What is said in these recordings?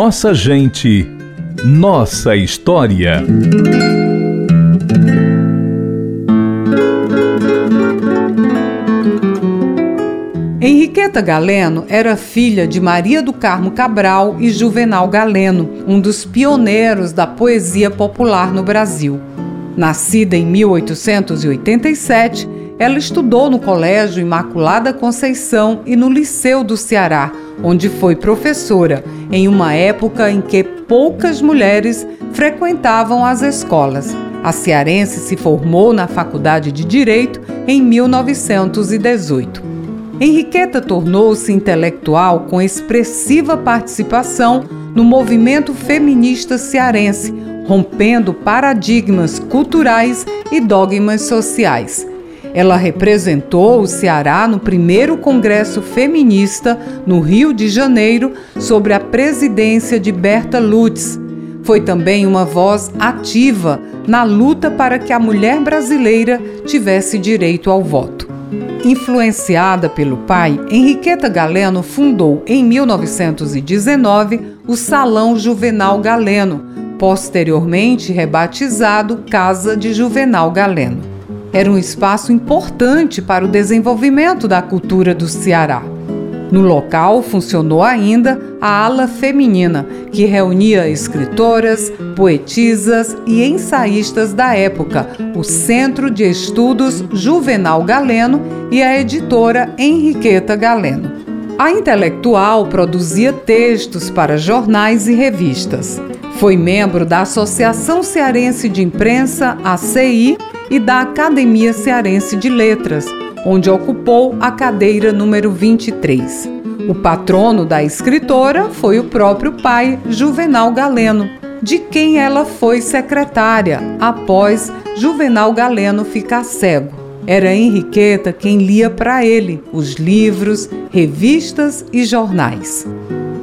Nossa gente, nossa história. Henriqueta Galeno era filha de Maria do Carmo Cabral e Juvenal Galeno, um dos pioneiros da poesia popular no Brasil. Nascida em 1887, ela estudou no Colégio Imaculada Conceição e no Liceu do Ceará, onde foi professora, em uma época em que poucas mulheres frequentavam as escolas. A cearense se formou na Faculdade de Direito em 1918. Henriqueta tornou-se intelectual com expressiva participação no movimento feminista cearense, rompendo paradigmas culturais e dogmas sociais. Ela representou o Ceará no primeiro Congresso Feminista no Rio de Janeiro, sob a presidência de Berta Lutz. Foi também uma voz ativa na luta para que a mulher brasileira tivesse direito ao voto. Influenciada pelo pai, Henriqueta Galeno fundou em 1919 o Salão Juvenal Galeno, posteriormente rebatizado Casa de Juvenal Galeno. Era um espaço importante para o desenvolvimento da cultura do Ceará. No local funcionou ainda a ala feminina, que reunia escritoras, poetisas e ensaístas da época, o Centro de Estudos Juvenal Galeno e a editora Henriqueta Galeno. A intelectual produzia textos para jornais e revistas. Foi membro da Associação Cearense de Imprensa, ACI, e da Academia Cearense de Letras onde ocupou a cadeira número 23. O patrono da escritora foi o próprio pai, Juvenal Galeno, de quem ela foi secretária após Juvenal Galeno ficar cego. Era Henriqueta quem lia para ele os livros, revistas e jornais.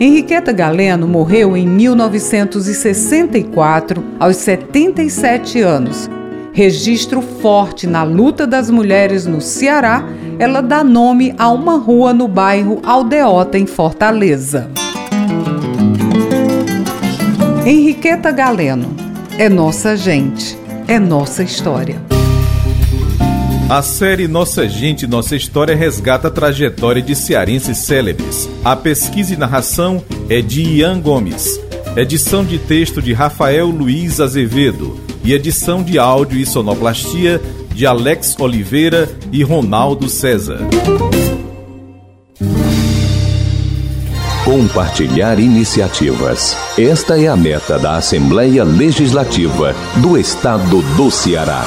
Henriqueta Galeno morreu em 1964, aos 77 anos, registro forte na luta das mulheres no Ceará, ela dá nome a uma rua no bairro Aldeota, em Fortaleza. Henriqueta Galeno é nossa gente, é nossa história. A série Nossa Gente, Nossa História resgata a trajetória de cearenses célebres. A pesquisa e narração é de Ian Gomes. Edição de texto de Rafael Luiz Azevedo e edição de áudio e sonoplastia de Alex Oliveira e Ronaldo César. Compartilhar iniciativas. Esta é a meta da Assembleia Legislativa do Estado do Ceará.